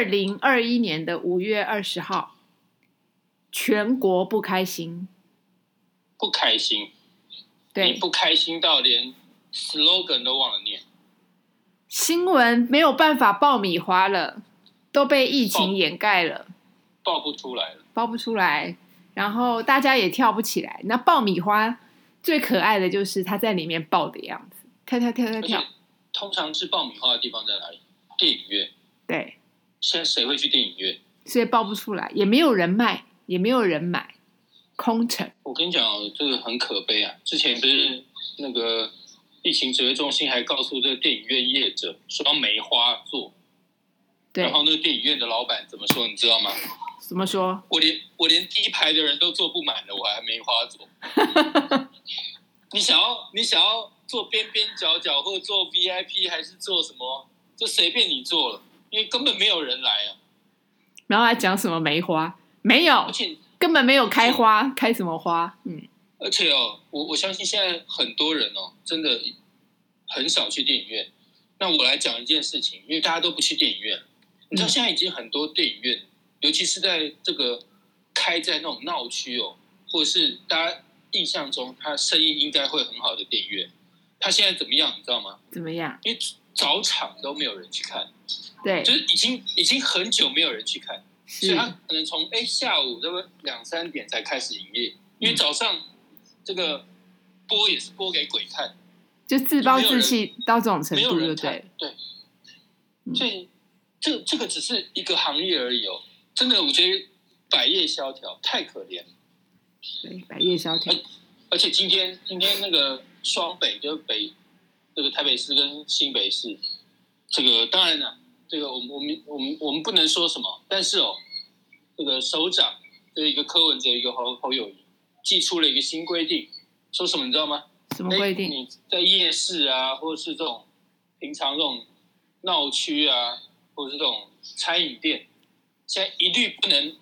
二零二一年的五月二十号，全国不开心，不开心，你对，不开心到连 slogan 都忘了念。新闻没有办法爆米花了，都被疫情掩盖了，爆不出来了。爆不出来，然后大家也跳不起来。那爆米花最可爱的就是它在里面爆的样子，跳跳跳跳跳，通常吃爆米花的地方在哪里？电影院。对，现在谁会去电影院？所以报不出来，也没有人卖，也没有人买，空城。我跟你讲哦，这个很可悲啊！之前不是那个疫情指挥中心还告诉这个电影院业者说要梅花座，对然，后那个电影院的老板怎么说？你知道吗？怎么说？我连我连第一排的人都坐不满了，我还梅花座。你想要你想要坐边边角角，或者坐 VIP，还是坐什么？就随便你坐了，因为根本没有人来啊！然后还讲什么梅花？没有而，且根本没有开花，开什么花？嗯，而且哦，我我相信现在很多人哦，真的很少去电影院。那我来讲一件事情，因为大家都不去电影院，你知道现在已经很多电影院，尤其是在这个开在那种闹区哦，或者是大家印象中它生意应该会很好的电影院，它现在怎么样？你知道吗？怎么样？因为早场都没有人去看，对就，是已经已经很久没有人去看。所以他可能从哎下午这么两三点才开始营业，因为早上这个播也是播给鬼看，就自暴自弃到这种程度，对对？，对，嗯所以这这个只是一个行业而已哦，真的我觉得百业萧条，太可怜了。对，百业萧条。而且今天今天那个双北就是北这个台北市跟新北市，这个当然了，这个我们我们我们我们不能说什么，但是哦，这个首长这一个柯文哲一个侯侯友谊寄出了一个新规定，说什么你知道吗？什么规定？哎你在夜市啊，或者是这种平常这种闹区啊，或者是这种餐饮店，现在一律不能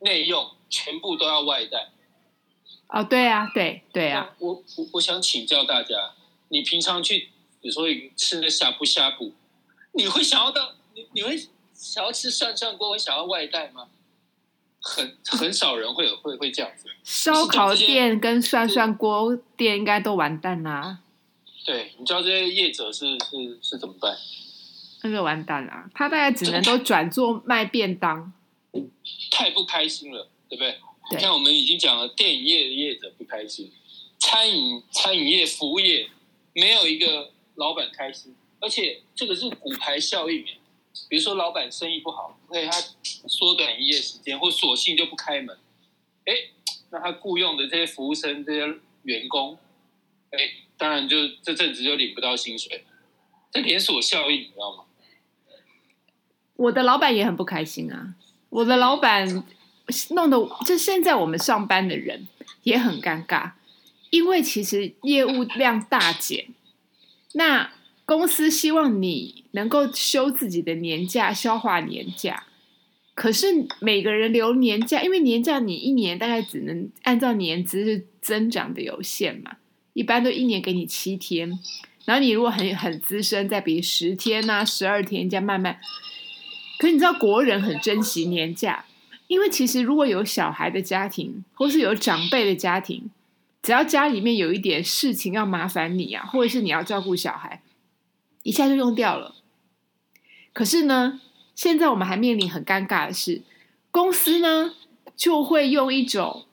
内用，全部都要外带。哦，对啊，对对啊，我我我想请教大家，你平常去，比如说吃那呷哺呷哺，你会想要到你你会想要吃涮涮锅，会想要外带吗？很很少人会有会会这样子。烧烤店跟涮涮锅店应该都完蛋啦，对，你知道这些业者是是是怎么办？那个完蛋啦，他大概只能都转做卖便当。太不开心了，对不对？对你看我们已经讲了，电影业的业者不开心，餐饮餐饮业、服务业没有一个老板开心，而且这个是骨牌效应。比如说老板生意不好，所以他缩短营业时间，或索性就不开门。哎，那他雇佣的这些服务生、这些员工，哎，当然就这阵子就领不到薪水，这连锁效应，你知道吗？我的老板也很不开心啊，我的老板弄得就现在我们上班的人也很尴尬，因为其实业务量大减，那公司希望你能够休自己的年假，消化年假。可是每个人留年假，因为年假你一年大概只能按照年资是增长的有限嘛，一般都一年给你七天，然后你如果很很资深，再比如十天呐、十二天这样慢慢。可是你知道国人很珍惜年假，因为其实如果有小孩的家庭，或是有长辈的家庭，只要家里面有一点事情要麻烦你啊，或者是你要照顾小孩，一下就用掉了。可是呢，现在我们还面临很尴尬的是，公司呢就会用一种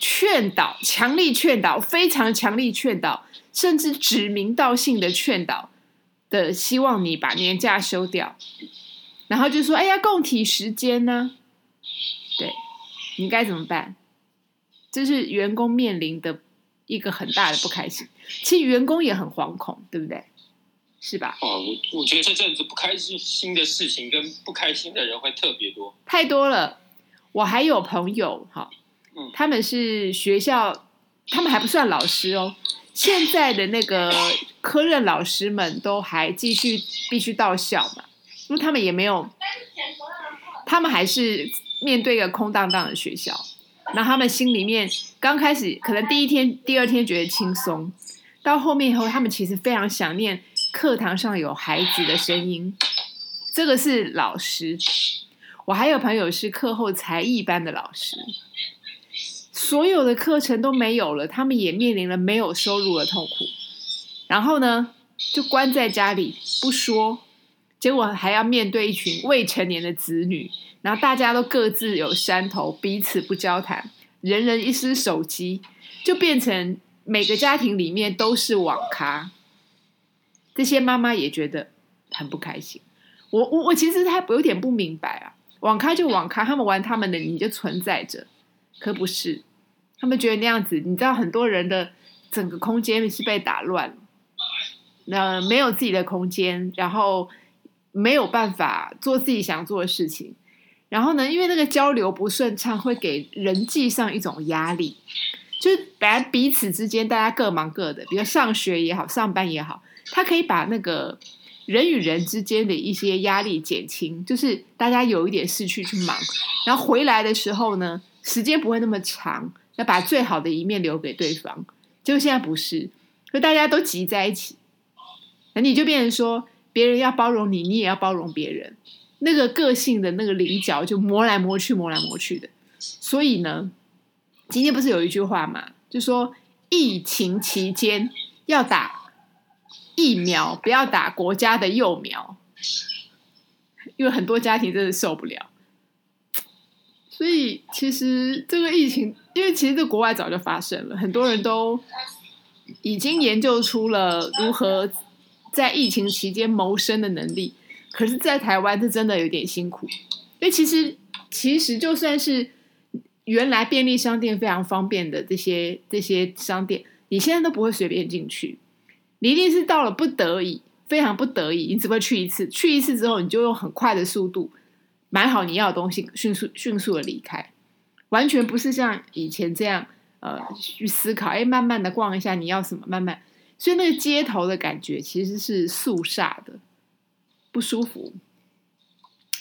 劝导、强力劝导、非常强力劝导，甚至指名道姓的劝导的，希望你把年假休掉，然后就说：“哎呀，共体时间呢、对，你该怎么办？这是员工面临的一个很大的不开心。其实员工也很惶恐，对不对？是吧？哦，我我觉得这阵子不开心的事情跟不开心的人会特别多。太多了。我还有朋友哈嗯，他们是学校，他们还不算老师哦。现在的那个科任老师们都还继续必须到校嘛，因为他们也没有，他们还是面对一个空荡荡的学校，然后他们心里面刚开始可能第一天、第二天觉得轻松，到后面以后，他们其实非常想念课堂上有孩子的声音，这个是老师。我还有朋友是课后才艺班的老师，所有的课程都没有了，他们也面临了没有收入的痛苦。然后呢，就关在家里不说，结果还要面对一群未成年的子女，然后大家都各自有山头，彼此不交谈，人人一只手机，就变成每个家庭里面都是网咖。这些妈妈也觉得很不开心。我我我其实还有点不明白啊。网咖就网咖，他们玩他们的，你就存在着，可不是？他们觉得那样子，你知道，很多人的整个空间是被打乱，那没有自己的空间，然后没有办法做自己想做的事情，然后呢，因为那个交流不顺畅，会给人际上一种压力，就是本来彼此之间大家各忙各的，比如上学也好，上班也好，他可以把那个。人与人之间的一些压力减轻，就是大家有一点事去去忙，然后回来的时候呢，时间不会那么长，要把最好的一面留给对方。就现在不是，就大家都挤在一起，那你就变成说，别人要包容你，你也要包容别人，那个个性的那个棱角就磨来磨去，磨来磨去的。所以呢，今天不是有一句话嘛，就说疫情期间要打。疫苗不要打国家的幼苗，因为很多家庭真的受不了。所以其实这个疫情，因为其实这国外早就发生了，很多人都已经研究出了如何在疫情期间谋生的能力。可是，在台湾这真的有点辛苦，因为其实其实就算是原来便利商店非常方便的这些这些商店，你现在都不会随便进去。你一定是到了不得已，非常不得已，你只会去一次。去一次之后，你就用很快的速度买好你要的东西，迅速迅速的离开，完全不是像以前这样，呃，去思考，哎，慢慢的逛一下你要什么，慢慢。所以那个街头的感觉其实是肃杀的，不舒服。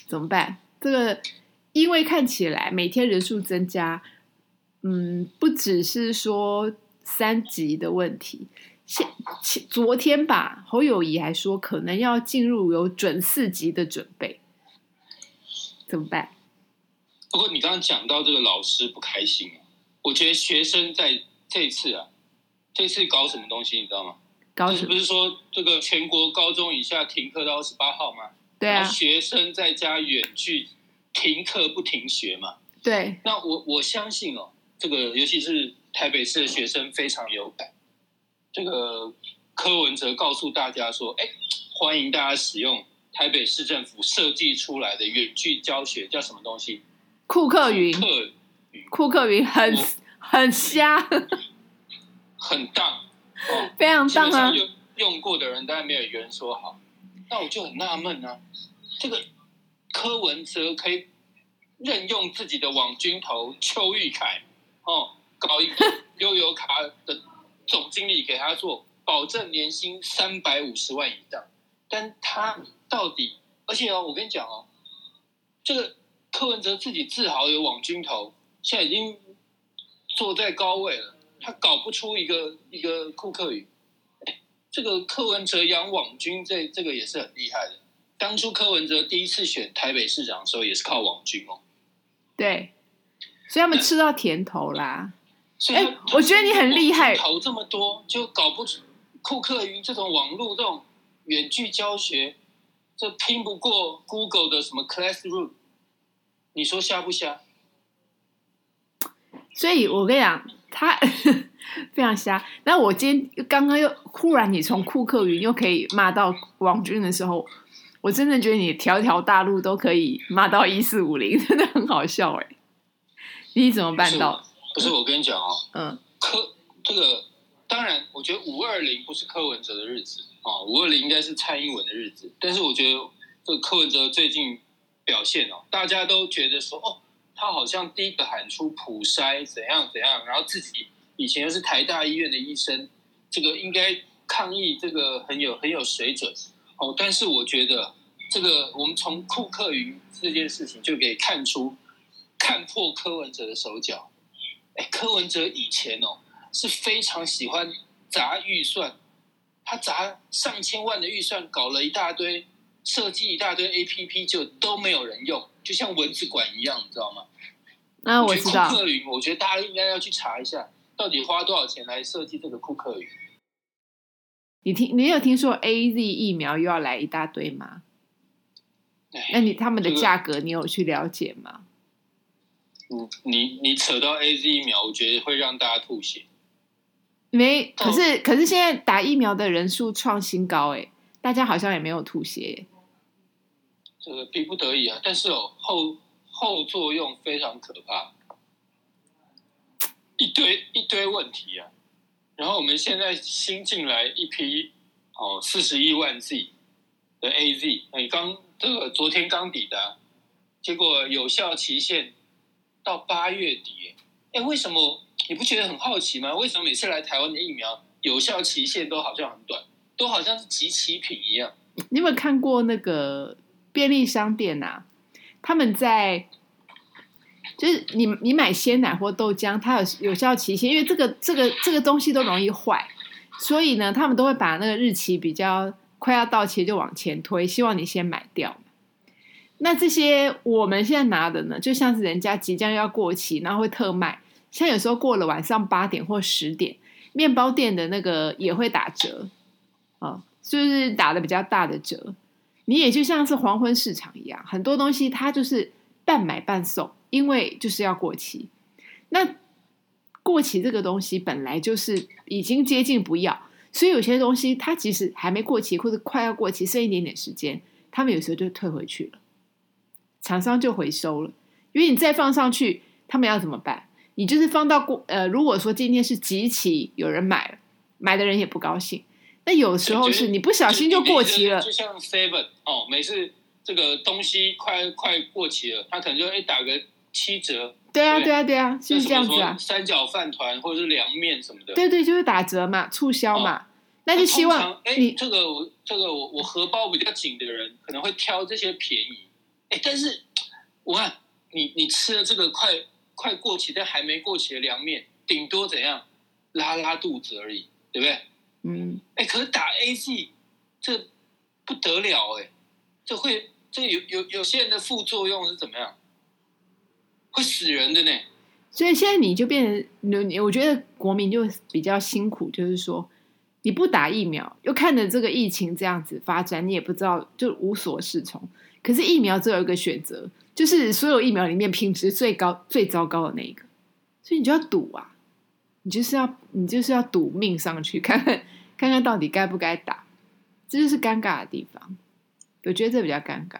怎么办？这个因为看起来每天人数增加，嗯，不只是说三级的问题。前昨天吧，侯友谊还说可能要进入有准四级的准备，怎么办？不过你刚刚讲到这个老师不开心啊，我觉得学生在这次啊，这次搞什么东西你知道吗？搞什么？不是说这个全国高中以下停课到二十八号吗？对啊。学生在家远距停课不停学嘛？对。那我我相信哦，这个尤其是台北市的学生非常有感。这个柯文哲告诉大家说：“哎，欢迎大家使用台北市政府设计出来的远距教学，叫什么东西？库克云。库克云很 很瞎，很荡，非常棒啊！用用过的人当然没有原说好。那我就很纳闷啊，这个柯文哲可以任用自己的网军头邱玉凯哦，搞一个悠游卡的。”总经理给他做，保证年薪三百五十万以上，但他到底，而且哦，我跟你讲哦，这个柯文哲自己自豪有网军头，现在已经坐在高位了，他搞不出一个一个库克语，这个柯文哲养网军，这这个也是很厉害的。当初柯文哲第一次选台北市长的时候，也是靠网军哦。对，所以他们吃到甜头啦。哎，我觉得你很厉害，投这么多就搞不出库克云这种网络这种远距教学，这拼不过 Google 的什么 Classroom，你说瞎不瞎？所以我跟你讲，他非常瞎。那我今天刚刚又忽然你从库克云又可以骂到王军的时候，我真的觉得你条条大路都可以骂到一四五零，真的很好笑哎！你怎么办到？不是我跟你讲哦，嗯，柯这个当然，我觉得五二零不是柯文哲的日子啊，五二零应该是蔡英文的日子。但是我觉得这个柯文哲最近表现哦，大家都觉得说哦，他好像第一个喊出普筛怎样怎样，然后自己以前又是台大医院的医生，这个应该抗议这个很有很有水准哦。但是我觉得这个我们从库克云这件事情就可以看出，看破柯文哲的手脚。哎，柯文哲以前哦是非常喜欢砸预算，他砸上千万的预算，搞了一大堆设计一大堆 A P P 就都没有人用，就像蚊子馆一样，你知道吗？那我知道库，克云，我觉得大家应该要去查一下，到底花多少钱来设计这个库克云。你听，你有听说 A Z 疫苗又要来一大堆吗？哎那你他们的这个价格你有去了解吗？嗯，你你扯到 A Z 疫苗，我觉得会让大家吐血。没，可哦是可是现在打疫苗的人数创新高，哎，大家好像也没有吐血耶。这个逼不得已啊，但是哦后后作用非常可怕，一堆一堆问题啊。然后我们现在新进来一批哦四十一万 Z 的 AZ，哎刚这个昨天刚抵达，结果有效期限到八月底，哎为什么你不觉得很好奇吗？为什么每次来台湾的疫苗有效期限都好像很短，都好像是集齐品一样？你有没有看过那个便利商店啊？他们在就是你你买鲜奶或豆浆，它有有效期限，因为这个这个这个东西都容易坏，所以呢，他们都会把那个日期比较快要到期就往前推，希望你先买掉。那这些我们现在拿的呢，就像是人家即将要过期，然后会特卖，像有时候过了晚上八点或十点，面包店的那个也会打折啊，就是打的比较大的折。你也就像是黄昏市场一样，很多东西它就是半买半送，因为就是要过期。那过期这个东西本来就是已经接近不要，所以有些东西它其实还没过期或者快要过期，剩一点点时间，他们有时候就退回去了，厂商就回收了。因为你再放上去，他们要怎么办？你就是放到过呃，如果说今天是集齐有人买了，买的人也不高兴。那有时候是你不小心就过期了就，像 Seven 哦，每次这个东西快快过期了，他可能就哎打个七折，对啊，对对啊，对啊，就是这样子啊三角饭团或者是凉面什么的。对对，就是打折嘛，促销嘛，那就希望哎，你这个我这个我我荷包比较紧的人可能会挑这些便宜，哎，但是我看你你吃了这个快快过期但还没过期的凉面，顶多怎样拉拉肚子而已，对不对？嗯，哎，可是打 A G 这不得了哎，这会这有有有些人的副作用是怎么样？会死人的呢。所以现在你就变成你，你我觉得国民就比较辛苦，就是说你不打疫苗，又看着这个疫情这样子发展，你也不知道，就无所适从。可是疫苗只有一个选择，就是所有疫苗里面品质最高、最糟糕的那一个，所以你就要赌啊，你就是要你就是要赌命上去，看看看看到底该不该打，这就是尴尬的地方。我觉得这比较尴尬。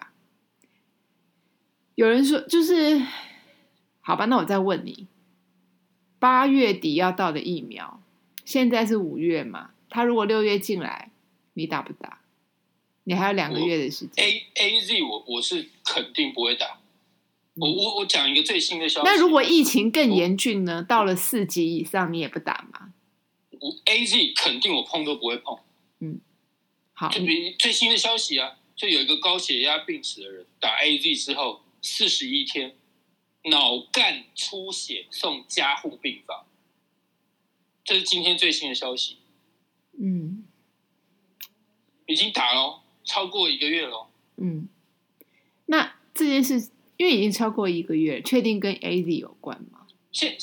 有人说，就是好吧，那我再问你，八月底要到的疫苗，现在是五月嘛？他如果六月进来，你打不打？你还有两个月的时间。A A Z 我我是肯定不会打。我我我讲一个最新的消息。那如果疫情更严峻呢？到了四级以上，你也不打吗？我 A Z 肯定我碰都不会碰。嗯好，就比最新的消息啊，就有一个高血压病史的人打 A Z 之后四十一天，脑干出血送加护病房。这是今天最新的消息，嗯已经打了哦，超过一个月了哦。嗯，那这件事因为已经超过一个月，确定跟 A Z 有关吗？现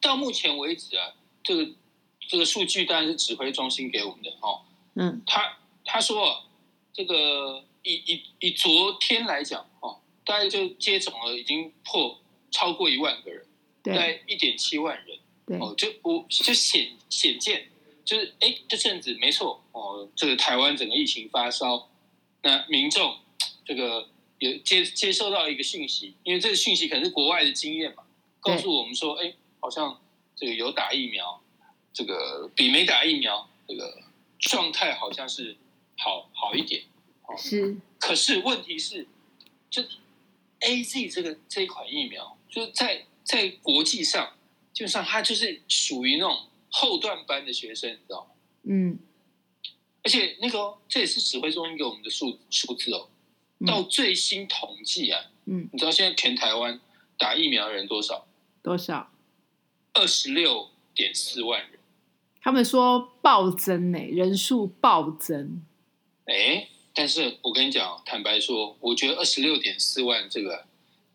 到目前为止啊，这个这个数据当然是指挥中心给我们的哦。嗯他他说啊，这个以以以昨天来讲哦，大概就接种了已经破超过一万个人，大对概一点七万人对，哦，就我就显显见，就是哎这阵子没错哦，这个台湾整个疫情发烧，那民众这个有接接收到一个讯息，因为这个讯息可能是国外的经验嘛，告诉我们说，哎，好像这个有打疫苗，这个比没打疫苗这个状态好像是好好一点。哦是可是问题是，就 A Z 这个这一款疫苗，就是在在国际上，基本上它就是属于那种后段班的学生，你知道吗？嗯而且那个哦、这也是指挥中心给我们的数数字哦。嗯到最新统计啊，嗯，你知道现在全台湾打疫苗的人多少？多少？二十六点四万人。他们说暴增呢、人数暴增。哎，但是我跟你讲，坦白说，我觉得二十六点四万这个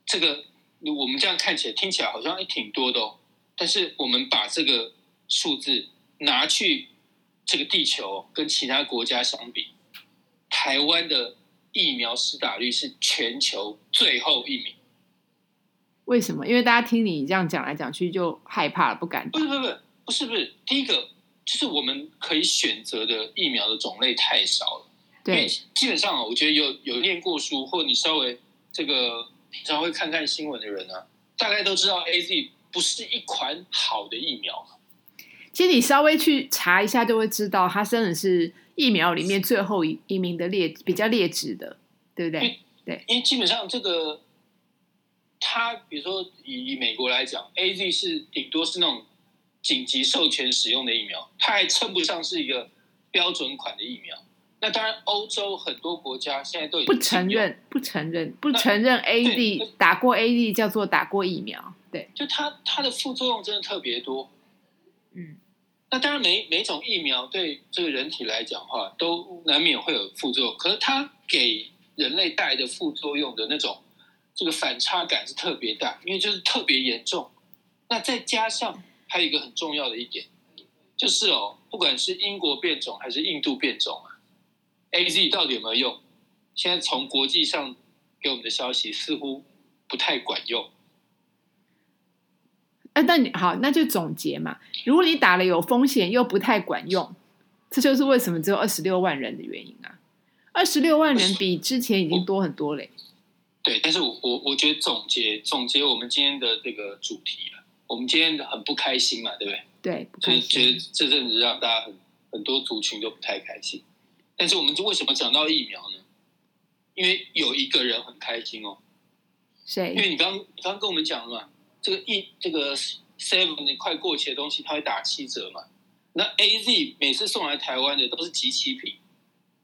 这个，我们这样看起来听起来好像也挺多的哦。但是我们把这个数字拿去这个地球跟其他国家相比，台湾的疫苗施打率是全球最后一名。为什么？因为大家听你这样讲来讲去就害怕了，不敢不是不是不是不是不是，第一个就是我们可以选择的疫苗的种类太少了。对，基本上我觉得有有念过书，或你稍微这个平常会看看新闻的人呢，大概都知道 A Z 不是一款好的疫苗。其实你稍微去查一下，就会知道它真的是疫苗里面最后一一名的劣比较劣质的，对不对？对，因为基本上这个。它比如说以以美国来讲，A Z 是顶多是那种紧急授权使用的疫苗，它还称不上是一个标准款的疫苗。那当然，欧洲很多国家现在都不承认，不承认，不承认 A Z 打过 A Z 叫做打过疫苗。对，就它它的副作用真的特别多。那当然每每种疫苗对这个人体来讲的话，都难免会有副作用，可是它给人类带来的副作用的那种。这个反差感是特别大，因为就是特别严重。那再加上还有一个很重要的一点，就是哦，不管是英国变种还是印度变种啊，A Z 到底有没有用？现在从国际上给我们的消息似乎不太管用。哎，那你好，那就总结嘛。如果你打了有风险又不太管用，这就是为什么只有二十六万人的原因啊。二十六万人比之前已经多很多嘞。对，但是我我我觉得总结总结我们今天的这个主题了，我们今天很不开心嘛，对不对？对，所以觉得这阵子让大家很很多族群都不太开心。但是我们就为什么讲到疫苗呢？因为有一个人很开心哦，谁？因为你刚你刚跟我们讲了嘛，这个一这个 seven 快过期的东西，它会打七折嘛。那 A Z 每次送来台湾的都是集齐品。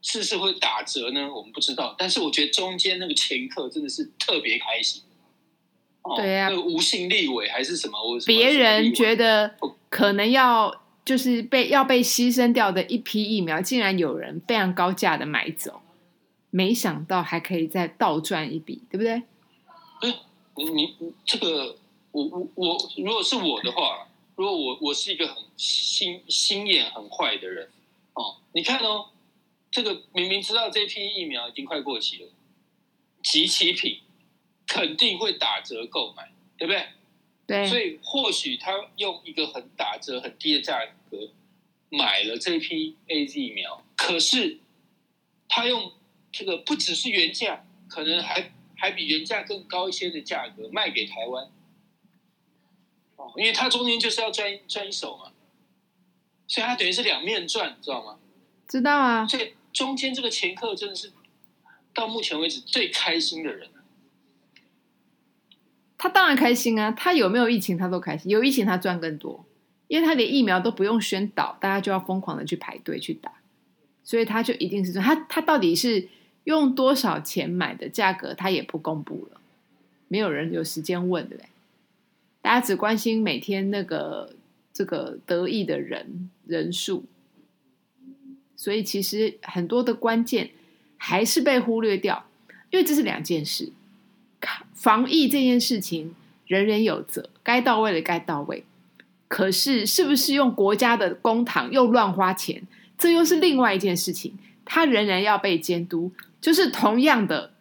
是不是会打折呢？我们不知道，但是我觉得中间那个前客真的是特别开心。对呀，那个无性立委还是什么？别人觉得可能要就是被要被牺牲掉的一批疫苗，竟然有人非常高价的买走，没想到还可以再倒赚一笔，对不对？哎，你你这个，我我我，如果是我的话，如果我我是一个很心心眼很坏的人哦，你看哦。这个明明知道这批疫苗已经快过期了，集齐品肯定会打折购买，对不对？对。所以或许他用一个很打折、很低的价格买了这批 A Z 疫苗，可是他用这个不只是原价，可能还还比原价更高一些的价格卖给台湾。哦，因为他中间就是要赚赚一手嘛，所以他等于是两面赚，知道吗？知道啊。所以。中间这个前客真的是到目前为止最开心的人。他当然开心啊，他有没有疫情他都开心，有疫情他赚更多，因为他连疫苗都不用宣导，大家就要疯狂的去排队去打，所以他就一定是赚。他他到底是用多少钱买的价格，他也不公布了，没有人有时间问，对不对？大家只关心每天那个这个得意的人人数。所以其实很多的关键还是被忽略掉，因为这是两件事。防疫这件事情人人有责，该到位的该到位。可是是不是用国家的公帑又乱花钱，这又是另外一件事情。它仍然要被监督。就是同样的，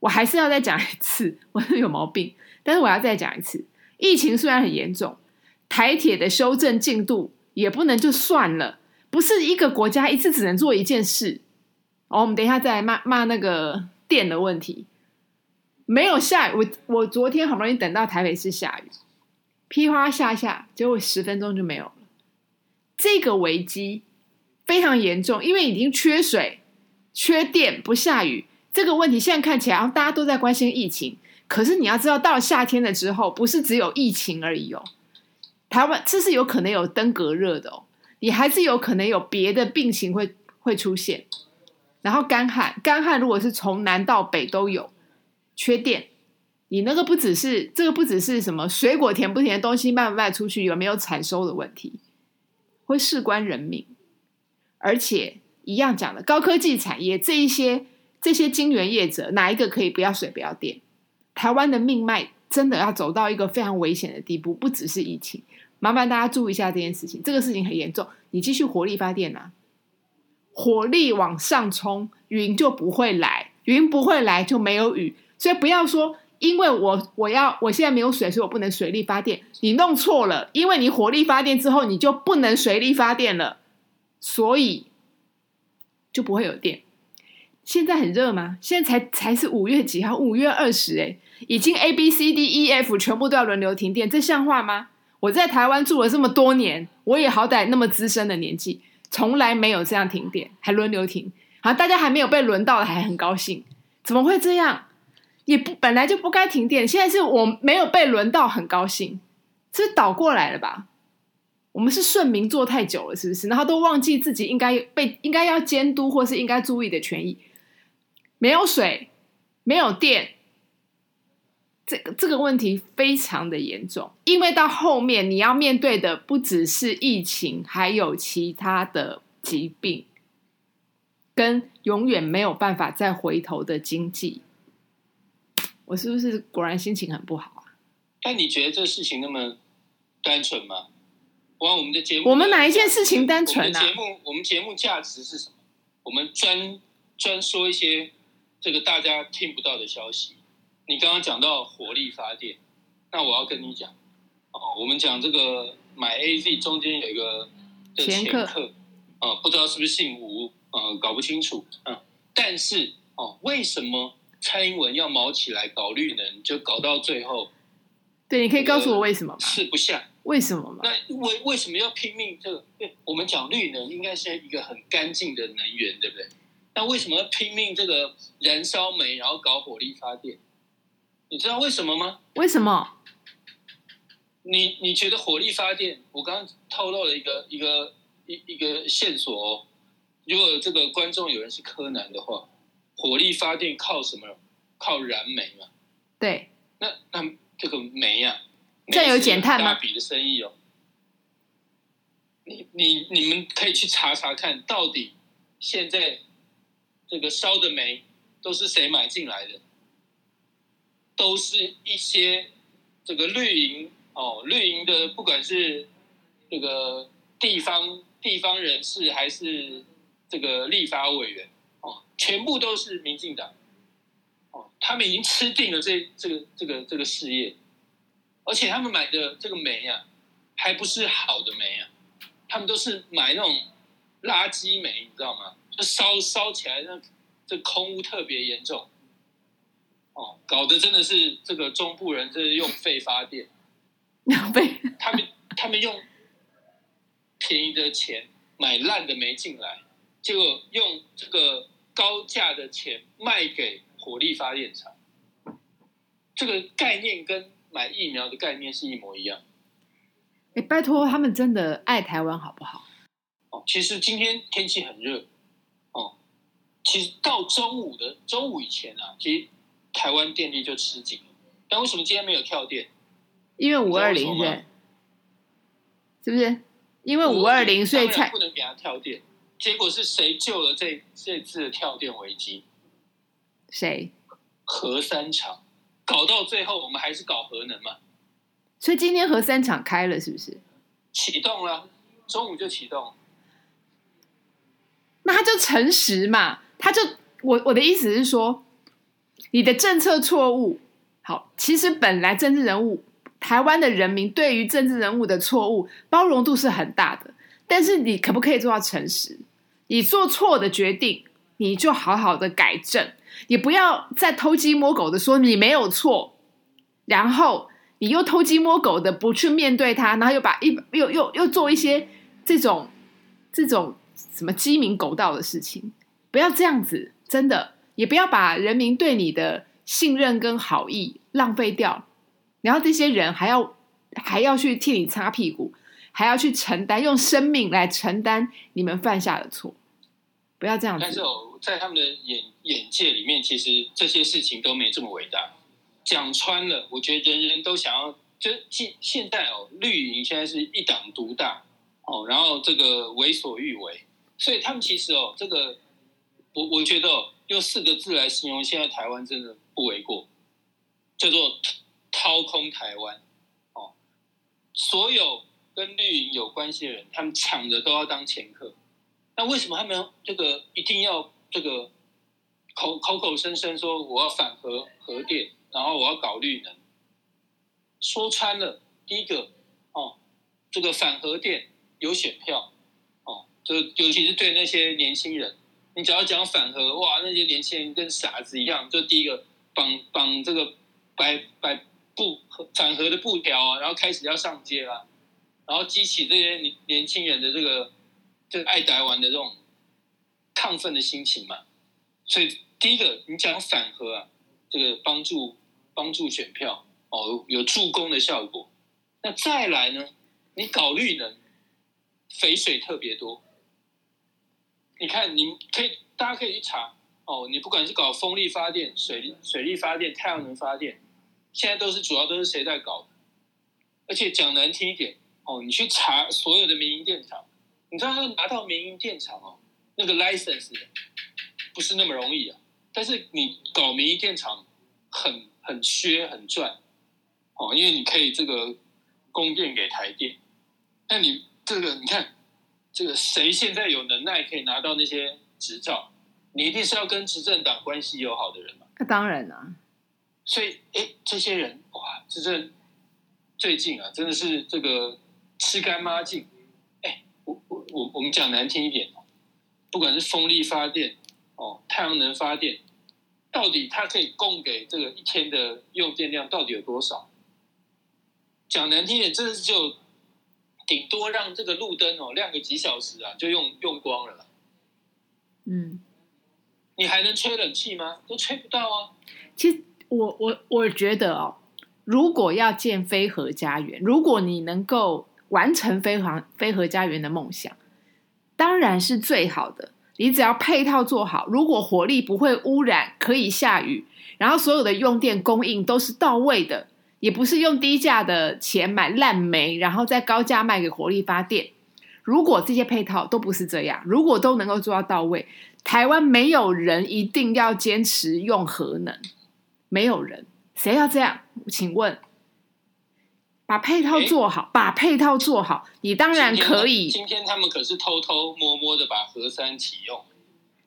我还是要再讲一次，我是有毛病。但是我要再讲一次，疫情虽然很严重，台铁的修正进度也不能就算了。不是一个国家一次只能做一件事。哦，我们等一下再来骂骂那个电的问题。没有下雨，我我昨天好不容易等到台北市下雨，噼哗下下，结果十分钟就没有了。这个危机非常严重，因为已经缺水、缺电、不下雨。这个问题现在看起来，大家都在关心疫情。可是你要知道，到了夏天了之后，不是只有疫情而已哦。台湾这是有可能有登革热的哦。你还是有可能有别的病情会会出现，然后干旱，干旱如果是从南到北都有，缺电，你那个不只是这个不只是什么水果甜不甜的东西卖不卖出去，有没有采收的问题，会事关人命，而且一样讲的高科技产业这一些这些晶圆业者哪一个可以不要水不要电？台湾的命脉真的要走到一个非常危险的地步，不只是疫情。麻烦大家注意一下这件事情，这个事情很严重。你继续火力发电啊，火力往上冲，云就不会来，云不会来就没有雨。所以不要说，因为我我要我现在没有水，所以我不能水力发电。你弄错了，因为你火力发电之后，你就不能水力发电了，所以就不会有电。现在很热吗？现在才才是五月几号？五月二十，哎，已经 A B C D E F 全部都要轮流停电，这像话吗？我在台湾住了这么多年，我也好歹那么资深的年纪，从来没有这样停电，还轮流停。好，大家还没有被轮到的，还很高兴，怎么会这样？也不本来就不该停电，现在是我没有被轮到，很高兴，这倒过来了吧？我们是顺民做太久了，是不是？然后都忘记自己应该被应该要监督或是应该注意的权益。没有水，没有电，这个这个问题非常的严重，因为到后面你要面对的不只是疫情，还有其他的疾病，跟永远没有办法再回头的经济。我是不是果然心情很不好啊？但你觉得这事情那么单纯吗？哇，我们的节目，我们哪一件事情单纯啊？节目，我们节目价值是什么？我们专专说一些。这个大家听不到的消息，你刚刚讲到火力发电，那我要跟你讲，哦，我们讲这个买 A Z 中间有一个前客，啊，不知道是不是姓吴，呃，搞不清楚，嗯，但是哦，为什么蔡英文要毛起来搞绿能，就搞到最后？对，你可以告诉我为什么吗？吃不下，为什么吗？那为为什么要拼命？这个，我们讲绿能应该是一个很干净的能源，对不对？那为什么要拼命这个燃烧煤，然后搞火力发电？你知道为什么吗？为什么？你你觉得火力发电？我刚刚透露了一个一个一一个线索哦。如果这个观众有人是柯南的话，火力发电靠什么？靠燃煤嘛。对。那那这个煤啊，这有减碳吗？大笔的生意哦。你你你们可以去查查看，到底现在。这个烧的煤都是谁买进来的？都是一些这个绿营哦，绿营的，不管是这个地方地方人士，还是这个立法委员哦，全部都是民进党哦，他们已经吃定了这这个这个这个事业，而且他们买的这个煤啊，还不是好的煤啊，他们都是买那种垃圾煤，你知道吗？烧烧起来，那这空污特别严重，哦，搞得真的是这个中部人，这是用肺发电，用肺，他们他们用便宜的钱买烂的煤进来，结果用这个高价的钱卖给火力发电厂，这个概念跟买疫苗的概念是一模一样。哎，拜托，他们真的爱台湾好不好？哦，其实今天天气很热。其实到中午的中午以前啊，其实台湾电力就吃紧了。但为什么今天没有跳电？因为五二零对，是不是？因为五二零，所以才不能给他跳电。结果是谁救了这这次的跳电危机？谁？核三厂搞到最后，我们还是搞核能嘛？所以今天核三厂开了，是不是？启动了，中午就启动。那他就诚实嘛。他就我我的意思是说，你的政策错误，好，其实本来政治人物，台湾的人民对于政治人物的错误包容度是很大的，但是你可不可以做到诚实？你做错的决定，你就好好的改正，你不要再偷鸡摸狗的说你没有错，然后你又偷鸡摸狗的不去面对他，然后又把一又又又做一些这种这种什么鸡鸣狗盗的事情。不要这样子，真的也不要把人民对你的信任跟好意浪费掉，然后这些人还要还要去替你擦屁股，还要去承担用生命来承担你们犯下的错，不要这样子。但是哦在他们的眼眼界里面，其实这些事情都没这么伟大。讲穿了，我觉得人人都想要，就现现在哦，绿营现在是一党独大哦，然后这个为所欲为，所以他们其实哦，这个。我我觉得用四个字来形容现在台湾真的不为过，叫做掏空台湾。哦，所有跟绿营有关系的人，他们抢着都要当前客。那为什么他们这个一定要这个口口口声声说我要反核核电，然后我要搞绿能？说穿了，第一个哦，这个反核电有选票哦，就尤其是对那些年轻人，你只要讲反核，哇，那些年轻人跟傻子一样，就第一个绑绑这个白白布反核的布条啊，然后开始要上街了，然后激起这些年年轻人的这个这个爱台湾的这种亢奋的心情嘛。所以第一个你讲反核啊，这个帮助帮助选票。哦，有助攻的效果。那再来呢？你搞绿能，肥水特别多。你看，你可以，大家可以去查哦。你不管是搞风力发电、水力、水力发电、太阳能发电，现在都是主要都是谁在搞？而且讲难听一点哦，你去查所有的民营电厂，你知道要拿到民营电厂哦，那个 license 不是那么容易啊。但是你搞民营电厂，很很缺，很赚。哦，因为你可以这个供电给台电，那你这个你看，这个谁现在有能耐可以拿到那些执照？你一定是要跟执政党关系友好的人嘛？那当然了。所以，哎，这些人哇，执政最近啊，真的是这个吃干抹净。哎，我我我我们讲难听一点哦，不管是风力发电哦，太阳能发电，到底它可以供给这个一天的用电量到底有多少？讲难听点，真的是就顶多让这个路灯哦亮个几小时啊，就用用光了。嗯，你还能吹冷气吗？都吹不到啊。其实我我我觉得哦，如果要建飞核家园，如果你能够完成飞航飞核家园的梦想，当然是最好的。你只要配套做好，如果火力不会污染，可以下雨，然后所有的用电供应都是到位的。也不是用低价的钱买烂煤，然后再高价卖给火力发电。如果这些配套都不是这样，如果都能够做到到位，台湾没有人一定要坚持用核能，没有人，谁要这样？请问，把配套做好，把配套做好，你当然可以。今天他们可是偷偷摸摸的把核三启用，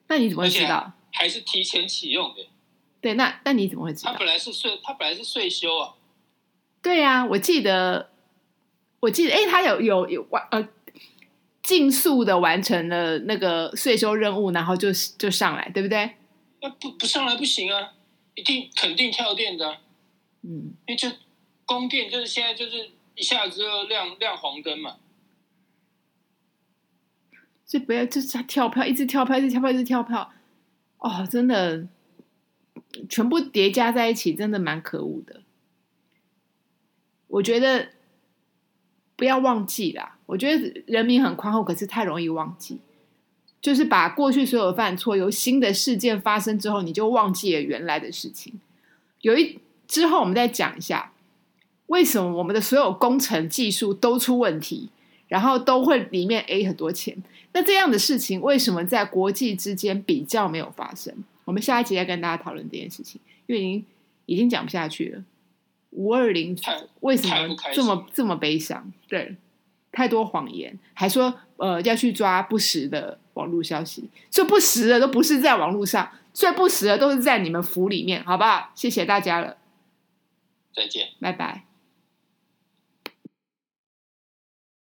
那你怎么会知道？还是提前启用的？对，那那你怎么会知道？他本来是税，他本来是税收啊。对呀，我记得，我记得，哎，他有有有完呃，尽速的完成了那个税收任务，然后就就上来，对不对？那不不上来不行啊，一定肯定跳电的。嗯，因为就供电就是现在就是一下子就亮亮黄灯嘛，就不要就是跳票，一直跳票，一直跳票，一直跳票，哦，真的，全部叠加在一起，真的蛮可恶的。我觉得不要忘记啦。我觉得人民很宽厚，可是太容易忘记，就是把过去所有犯错，由新的事件发生之后，你就忘记了原来的事情。有一之后，我们再讲一下为什么我们的所有工程技术都出问题，然后都会里面 A 很多钱。那这样的事情为什么在国际之间比较没有发生？我们下一集再跟大家讨论这件事情，因为已经已经讲不下去了。五二零为什么这么这么悲伤？对，太多谎言，还说呃要去抓不实的网络消息，最不实的都不是在网络上，最不实的都是在你们府里面，好不好？谢谢大家了，再见，拜拜。